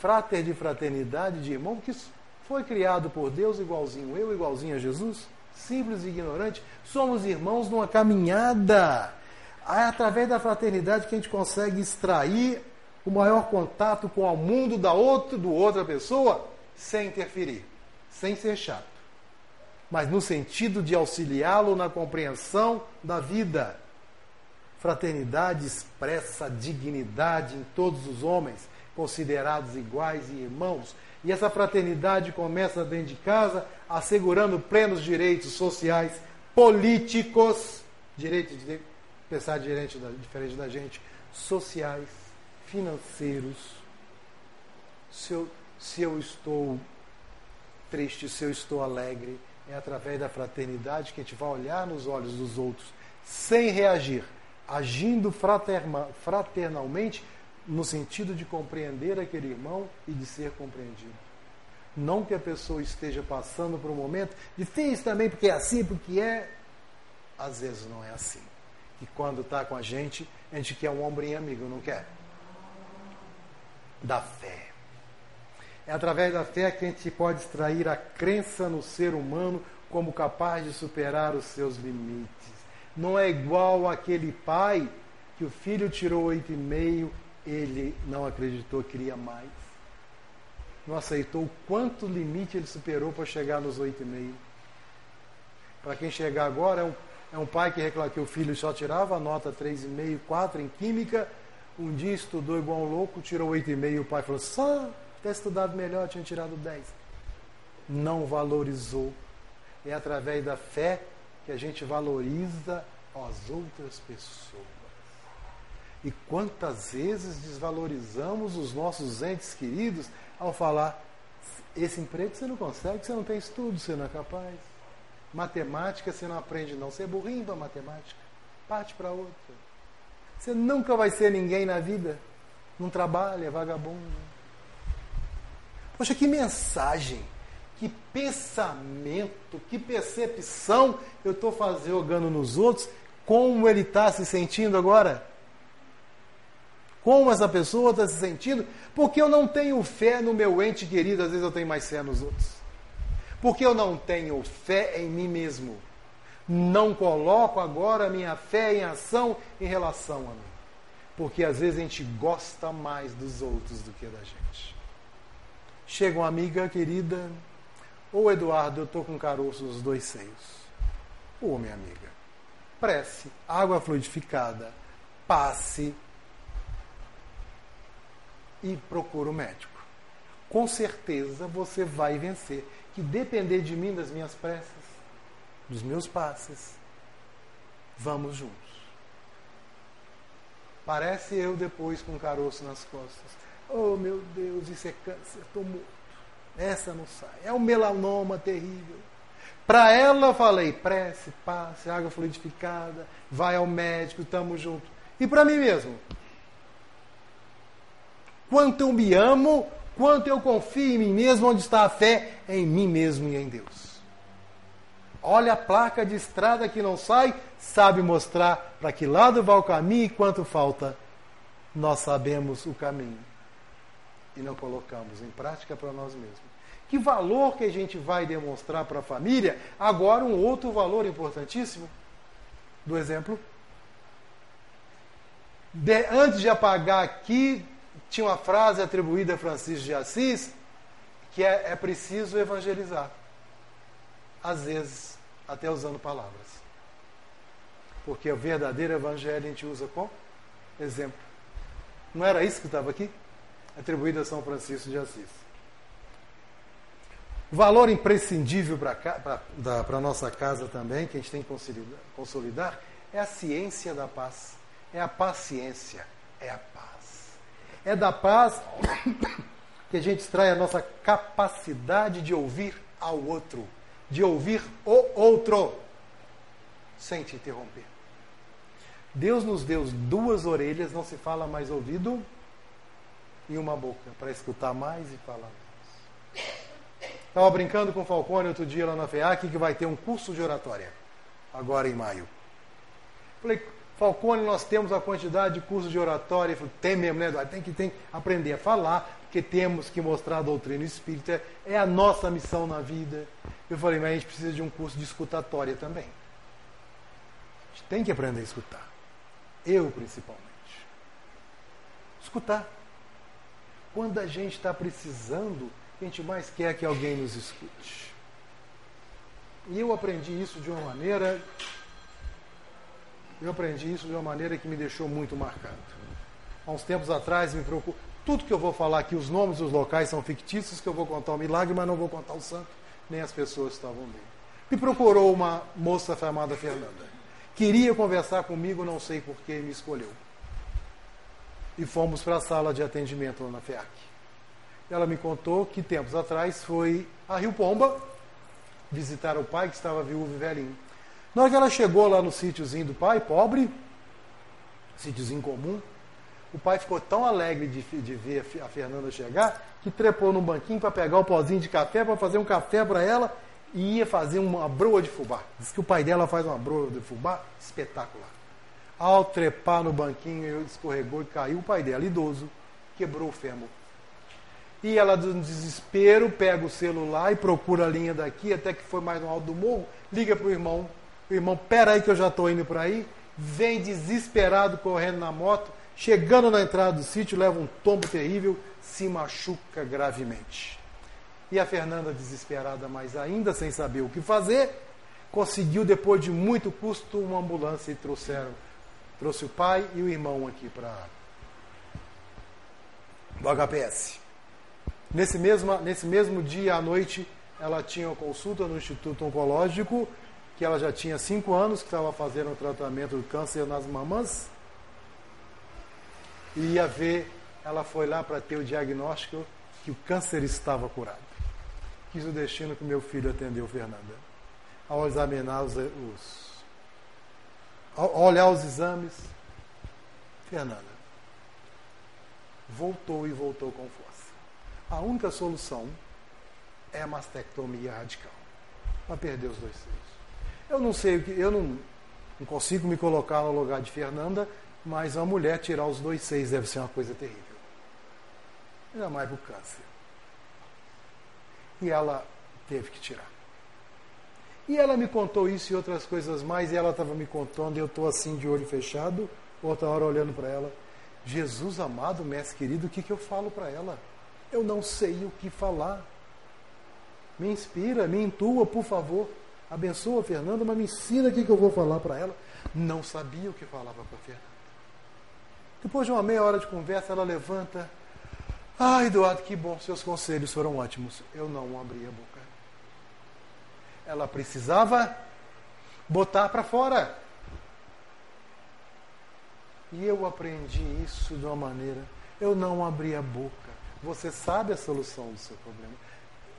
Frater de fraternidade, de irmão, que foi criado por Deus igualzinho eu, igualzinho a Jesus simples e ignorante, somos irmãos numa caminhada. É através da fraternidade que a gente consegue extrair o maior contato com o mundo da outra, do outra pessoa, sem interferir, sem ser chato, mas no sentido de auxiliá-lo na compreensão da vida. Fraternidade expressa dignidade em todos os homens, considerados iguais e irmãos. E essa fraternidade começa dentro de casa, assegurando plenos direitos sociais, políticos, direitos de pensar diferente da, diferente da gente, sociais, financeiros. Se eu, se eu estou triste, se eu estou alegre, é através da fraternidade que a gente vai olhar nos olhos dos outros sem reagir, agindo fraternalmente no sentido de compreender aquele irmão e de ser compreendido. Não que a pessoa esteja passando por um momento difícil também, porque é assim, porque é. Às vezes não é assim. E quando está com a gente, a gente quer um ombrinho amigo, não quer? Da fé. É através da fé que a gente pode extrair a crença no ser humano como capaz de superar os seus limites. Não é igual aquele pai que o filho tirou oito e meio, ele não acreditou, queria mais. Não aceitou quanto limite ele superou para chegar nos oito e meio. Para quem chegar agora, é um, é um pai que reclama que o filho só tirava nota 3,5, 4 em química. Um dia estudou igual um louco, tirou 8,5. O pai falou: só ter estudado melhor, tinha tirado 10. Não valorizou. É através da fé que a gente valoriza as outras pessoas. E quantas vezes desvalorizamos os nossos entes queridos ao falar: esse emprego você não consegue, você não tem estudo, você não é capaz. Matemática você não aprende, não. Você é burrinho para matemática. Parte para outra. Você nunca vai ser ninguém na vida. Não trabalha, é vagabundo. Poxa, que mensagem, que pensamento, que percepção eu estou jogando nos outros, como ele está se sentindo agora? Como essa pessoa está se sentindo? Porque eu não tenho fé no meu ente querido, às vezes eu tenho mais fé nos outros. Porque eu não tenho fé em mim mesmo. Não coloco agora a minha fé em ação em relação a mim. Porque às vezes a gente gosta mais dos outros do que da gente. Chega uma amiga querida, ô Eduardo, eu estou com caroço nos dois seios. Ô minha amiga, prece, água fluidificada, passe e procura o médico. Com certeza você vai vencer. Que depender de mim, das minhas preces, dos meus passes, vamos juntos. Parece eu depois com caroço nas costas. Oh meu Deus, isso é câncer, estou morto. Essa não sai. É um melanoma terrível. Para ela falei, prece, passe, água fluidificada, vai ao médico, estamos juntos. E para mim mesmo? Quanto eu me amo, quanto eu confio em mim mesmo, onde está a fé? Em mim mesmo e em Deus. Olha a placa de estrada que não sai, sabe mostrar para que lado vai o caminho e quanto falta. Nós sabemos o caminho e não colocamos em prática para nós mesmos. Que valor que a gente vai demonstrar para a família? Agora, um outro valor importantíssimo do exemplo. De, antes de apagar aqui, tinha uma frase atribuída a Francisco de Assis, que é, é preciso evangelizar. Às vezes, até usando palavras. Porque o verdadeiro evangelho a gente usa com exemplo. Não era isso que estava aqui? atribuída a São Francisco de Assis. Valor imprescindível para a nossa casa também, que a gente tem que consolidar, é a ciência da paz, é a paciência, é a paz. É da paz que a gente extrai a nossa capacidade de ouvir ao outro, de ouvir o outro, sem te interromper. Deus nos deu duas orelhas, não se fala mais ouvido e uma boca para escutar mais e falar mais. Estava brincando com o Falcone outro dia lá na FEAC que vai ter um curso de oratória, agora em maio. Falei, Falcone, nós temos a quantidade de cursos de oratória. Tem mesmo, né, Eduardo? Tem que tem, aprender a falar, porque temos que mostrar a doutrina espírita, é a nossa missão na vida. Eu falei, mas a gente precisa de um curso de escutatória também. A gente tem que aprender a escutar. Eu, principalmente. Escutar. quando a gente está precisando, a gente mais quer que alguém nos escute. E eu aprendi isso de uma maneira. Eu aprendi isso de uma maneira que me deixou muito marcado. Há uns tempos atrás me preocupou. Tudo que eu vou falar aqui, os nomes dos locais são fictícios, que eu vou contar o milagre, mas não vou contar o santo, nem as pessoas que estavam ali. Me procurou uma moça chamada Fernanda. Queria conversar comigo, não sei por que me escolheu. E fomos para a sala de atendimento lá na FEAC. Ela me contou que tempos atrás foi a Rio Pomba visitar o pai que estava viúvo e velhinho. Na hora que ela chegou lá no sítiozinho do pai, pobre, sítiozinho comum, o pai ficou tão alegre de, de ver a Fernanda chegar que trepou num banquinho para pegar o pozinho de café, para fazer um café para ela e ia fazer uma broa de fubá. Diz que o pai dela faz uma broa de fubá espetacular. Ao trepar no banquinho, ele escorregou e caiu. O pai dela, idoso, quebrou o fêmur. E ela, no desespero, pega o celular e procura a linha daqui, até que foi mais no alto do morro, liga para o irmão. O irmão, peraí que eu já estou indo por aí. Vem desesperado correndo na moto Chegando na entrada do sítio, leva um tombo terrível, se machuca gravemente. E a Fernanda, desesperada, mas ainda sem saber o que fazer, conseguiu, depois de muito custo, uma ambulância e trouxeram, trouxe o pai e o irmão aqui para o HPS. Nesse mesmo, nesse mesmo dia à noite, ela tinha uma consulta no Instituto Oncológico, que ela já tinha cinco anos, que estava fazendo o tratamento do câncer nas mamãs e ia ver, ela foi lá para ter o diagnóstico que o câncer estava curado. Quis o destino que meu filho atendeu Fernanda. Ao examinar os, os ao olhar os exames, Fernanda voltou e voltou com força. A única solução é a mastectomia radical para perder os dois seios. Eu não sei o que, eu não, não consigo me colocar no lugar de Fernanda, mas a mulher tirar os dois seis deve ser uma coisa terrível. Ainda mais para o câncer. E ela teve que tirar. E ela me contou isso e outras coisas mais, e ela estava me contando, e eu estou assim de olho fechado, outra hora olhando para ela. Jesus amado, mestre querido, o que, que eu falo para ela? Eu não sei o que falar. Me inspira, me intua, por favor. Abençoa a Fernanda, mas me ensina o que, eu vou falar para ela. Não sabia o que falava para Fernanda. Depois de uma meia hora de conversa, ela levanta. Ah, Eduardo, que bom, seus conselhos foram ótimos. Eu não abri a boca. Ela precisava botar para fora. E eu aprendi isso de uma maneira. Eu não abri a boca. Você sabe a solução do seu problema.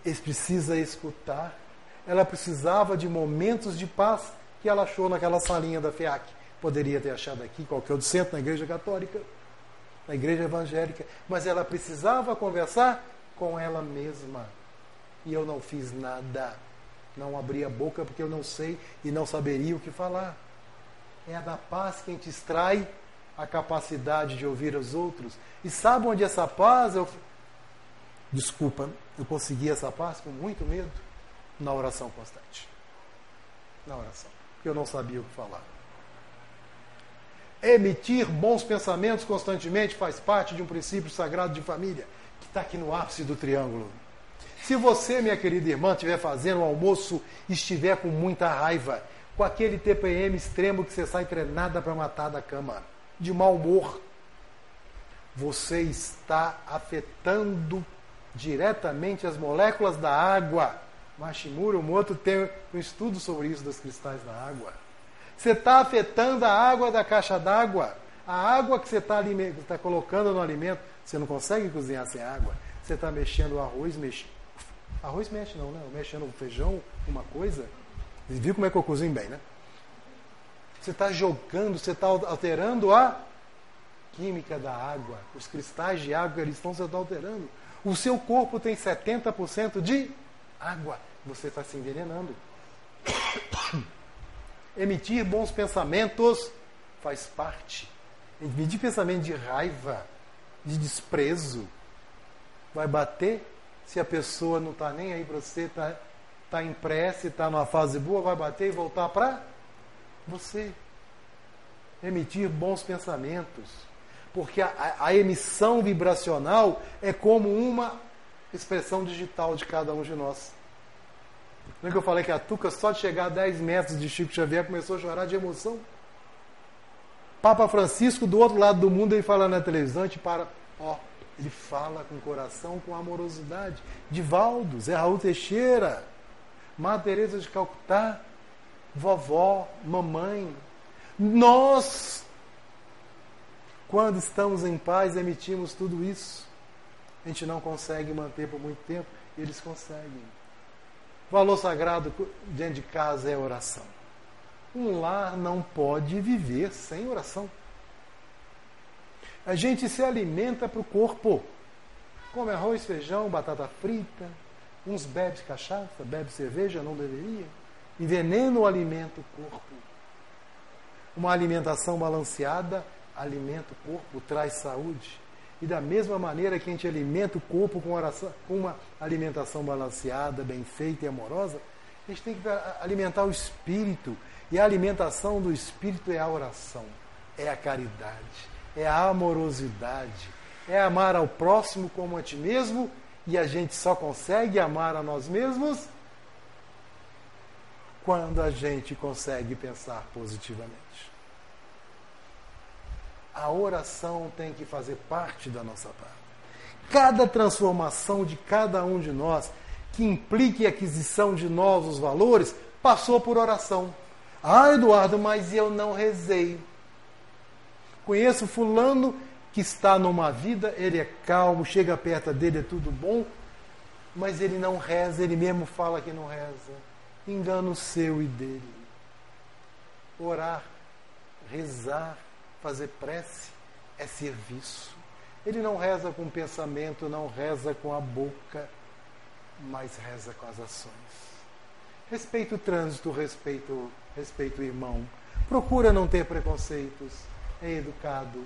Ele precisa escutar. Ela precisava de momentos de paz que ela achou naquela salinha da FEAC. Poderia ter achado aqui, qualquer outro centro, na igreja católica, na igreja evangélica, mas ela precisava conversar com ela mesma. E eu não fiz nada. Não abri a boca porque eu não sei e não saberia o que falar. É da paz que a gente extrai a capacidade de ouvir os outros. E sabe onde essa paz eu. Desculpa, eu consegui essa paz com muito medo? Na oração constante. Na oração. Eu não sabia o que falar. Emitir bons pensamentos constantemente faz parte de um princípio sagrado de família, que está aqui no ápice do triângulo. Se você, minha querida irmã, estiver fazendo um almoço e estiver com muita raiva, com aquele TPM extremo que você sai treinada para matar da cama, de mau humor, você está afetando diretamente as moléculas da água. Mashimura, o Moto tem um estudo sobre isso dos cristais da água. Você está afetando a água da caixa d'água. A água que você está tá colocando no alimento, você não consegue cozinhar sem água. Você está mexendo o arroz, mexe. Arroz mexe não, né? Mexendo o feijão, uma coisa. Viu como é que eu cozinho bem, né? Você está jogando, você está alterando a química da água. Os cristais de água eles estão, você está alterando. O seu corpo tem 70% de água. Você está se envenenando. Emitir bons pensamentos faz parte. Emitir pensamento de raiva, de desprezo, vai bater se a pessoa não está nem aí para você, está tá em prece, está numa fase boa, vai bater e voltar para você. Emitir bons pensamentos. porque a, a, emissão vibracional é como uma expressão digital de cada um de nós. Lembra que eu falei que a Tuca, só de chegar a 10 metros de Chico Xavier, começou a chorar de emoção? Papa Francisco, do outro lado do mundo, ele fala na televisão, gente para, ó, ele fala com coração, com amorosidade. Divaldo, Zé Raul Teixeira, Madre Teresa de Calcutá, vovó, mamãe. Nós, quando estamos em paz, emitimos tudo isso. A gente não consegue manter por muito tempo, eles conseguem. O valor sagrado dentro de casa é oração. Um lar não pode viver sem oração. A gente se alimenta para o corpo. Come arroz, feijão, batata frita. Uns bebem cachaça, bebe cerveja, não deveria. Envenena o alimento o corpo. Uma alimentação balanceada alimenta o corpo, traz saúde. E da mesma maneira que a gente alimenta o corpo com, oração, com uma alimentação balanceada, bem feita e amorosa, a gente tem que alimentar o espírito. E a alimentação do espírito é a oração, é a caridade, é a amorosidade, é amar ao próximo como a ti mesmo, e a gente só consegue amar a nós mesmos quando a gente consegue pensar positivamente. A oração tem que fazer parte da nossa parte. Cada transformação de cada um de nós que implique a aquisição de novos valores passou por oração. Ah, Eduardo, mas eu não rezei. Conheço fulano que está numa vida, ele é calmo, chega perto dele, é tudo bom, mas ele não reza, ele mesmo fala que não reza. Engano seu e dele. Orar, rezar, fazer prece é serviço. Ele não reza com o pensamento, não reza com a boca, mas reza com as ações. Respeita o trânsito, respeito, respeito o irmão. Procura não ter preconceitos é educado,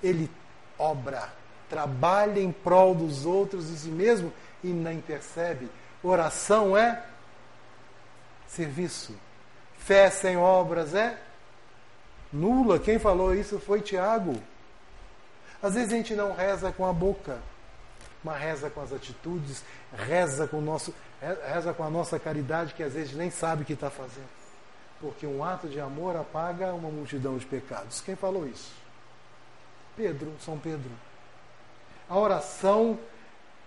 ele obra, trabalha em prol dos outros e si mesmo e não percebe. Oração é serviço. Fé sem obras é nula. Quem falou isso foi Tiago. Às vezes a gente não reza com a boca, mas reza com as atitudes, reza com, nosso, reza com a nossa caridade, que às vezes nem sabe o que está fazendo porque um ato de amor apaga uma multidão de pecados. Quem falou isso? Pedro, São Pedro. A oração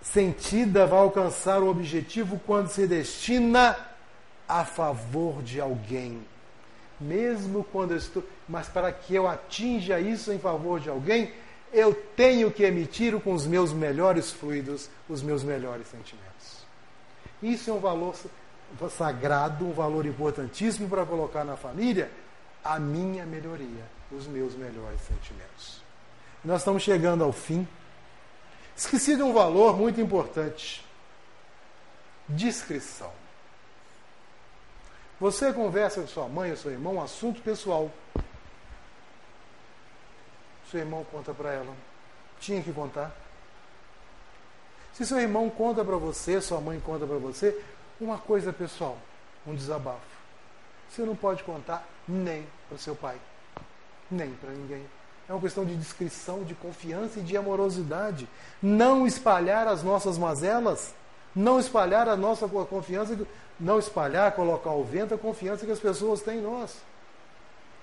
sentida vai alcançar o objetivo quando se destina a favor de alguém. Mesmo quando eu estou. Mas para que eu atinja isso em favor de alguém, eu tenho que emitir com os meus melhores fluidos os meus melhores sentimentos. Isso é um valor sagrado, um valor importantíssimo para colocar na família, a minha melhoria, os meus melhores sentimentos. Nós estamos chegando ao fim. Esqueci de um valor muito importante: discrição. Você conversa com sua mãe ou seu irmão, assunto pessoal. Seu irmão conta para ela. Tinha que contar. Se seu irmão conta para você, sua mãe conta para você, uma coisa pessoal, um desabafo. Você não pode contar nem para seu pai, nem para ninguém. É uma questão de discrição, de confiança e de amorosidade. Não espalhar as nossas mazelas, não espalhar a nossa confiança, não espalhar, colocar ao vento a confiança que as pessoas têm em nós.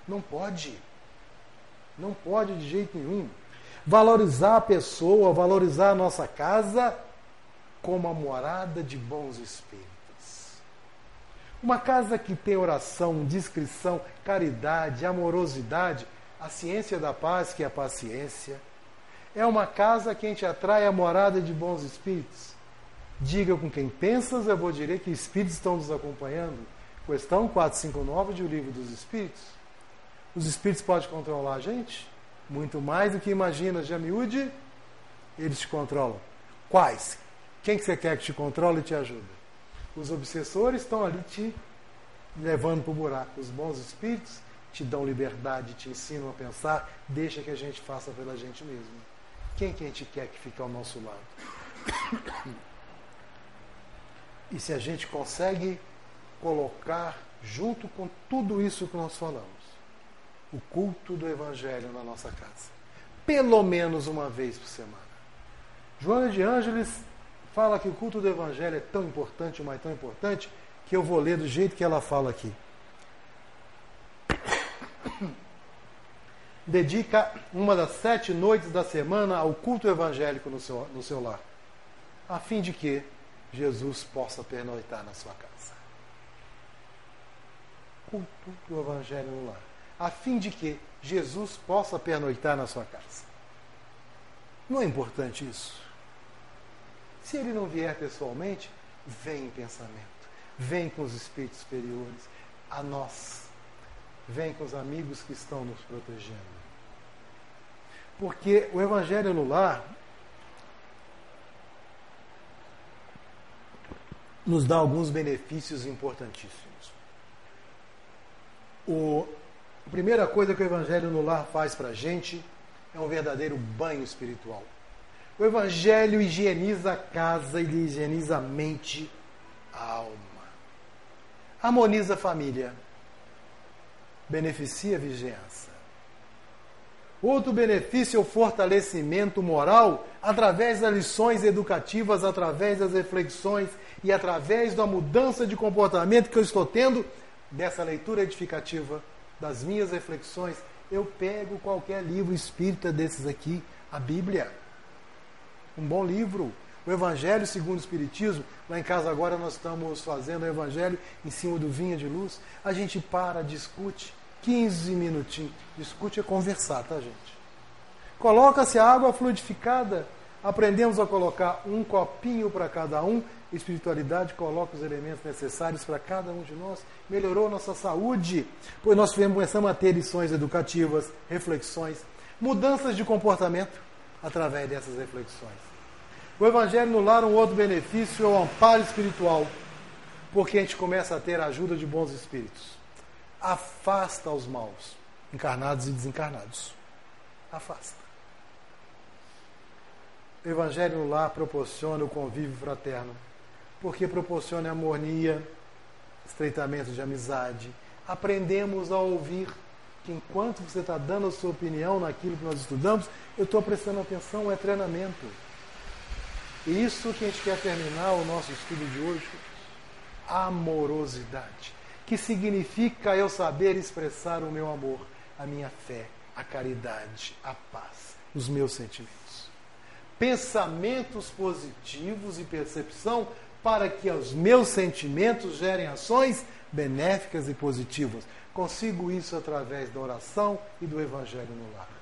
Não pode. Não pode de jeito nenhum. Valorizar a pessoa, valorizar a nossa casa como a morada de bons espíritos. Uma casa que tem oração, discrição, caridade, amorosidade, a ciência da paz, que é a paciência. É uma casa que a gente atrai a morada de bons espíritos. Diga com quem pensas, eu vou dizer que espíritos estão nos acompanhando. Questão 459 de O Livro dos Espíritos. Os espíritos podem controlar a gente? Muito mais do que imagina, já miúde, eles te controlam. Quais? Quem que você quer que te controle e te ajude? Os obsessores estão ali te levando para o buraco. Os bons espíritos te dão liberdade, te ensinam a pensar, deixa que a gente faça pela gente mesmo. Quem que a gente quer que fique ao nosso lado? E se a gente consegue colocar junto com tudo isso que nós falamos, o culto do Evangelho na nossa casa. pelo menos uma vez por semana. Joana de Ângeles fala que o culto do Evangelho é tão importante, mas tão importante, que eu vou ler do jeito que ela fala aqui. Dedica uma das sete noites da semana ao culto evangélico no seu, no seu lar, a fim de que Jesus possa pernoitar na sua casa. Culto do Evangelho no lar, a fim de que Jesus possa pernoitar na sua casa. Não é importante isso? Se ele não vier pessoalmente, vem em pensamento, vem com os espíritos superiores, a nós, vem com os amigos que estão nos protegendo. Porque o Evangelho no lar nos dá alguns benefícios importantíssimos. O, a primeira coisa que o Evangelho no lar faz para a gente é um verdadeiro banho espiritual. O Evangelho higieniza a casa, ele higieniza a mente, a alma. Harmoniza a família. Beneficia a vigiança. Outro benefício é o fortalecimento moral através das lições educativas, através das reflexões e através da mudança de comportamento que eu estou tendo dessa leitura edificativa, das minhas reflexões. Eu pego qualquer livro espírita desses aqui, a Bíblia um bom livro. O Evangelho segundo o Espiritismo. Lá em casa agora nós estamos fazendo o Evangelho em cima do vinha de luz. A gente para, discute, 15 minutinhos. Discute é conversar, tá, gente? Coloca-se a água fluidificada. Aprendemos a colocar um copinho para cada um. Espiritualidade coloca os elementos necessários para cada um de nós. Melhorou nossa saúde. Pois nós começamos a ter lições educativas, reflexões, mudanças de comportamento através dessas reflexões. O Evangelho no lar, um outro benefício é o amparo espiritual, porque a gente começa a ter a ajuda de bons espíritos. Afasta os maus, encarnados e desencarnados. Afasta. O Evangelho no lar proporciona o convívio fraterno, porque proporciona harmonia, estreitamento de amizade. Aprendemos a ouvir que enquanto você está dando a sua opinião naquilo que nós estudamos, eu estou prestando atenção, é treinamento. E isso que a gente quer terminar o nosso estudo de hoje, amorosidade, que significa eu saber expressar o meu amor, a minha fé, a caridade, a paz, os meus sentimentos. Pensamentos positivos e percepção para que os meus sentimentos gerem ações benéficas e positivas. Consigo isso através da oração e do Evangelho no lar.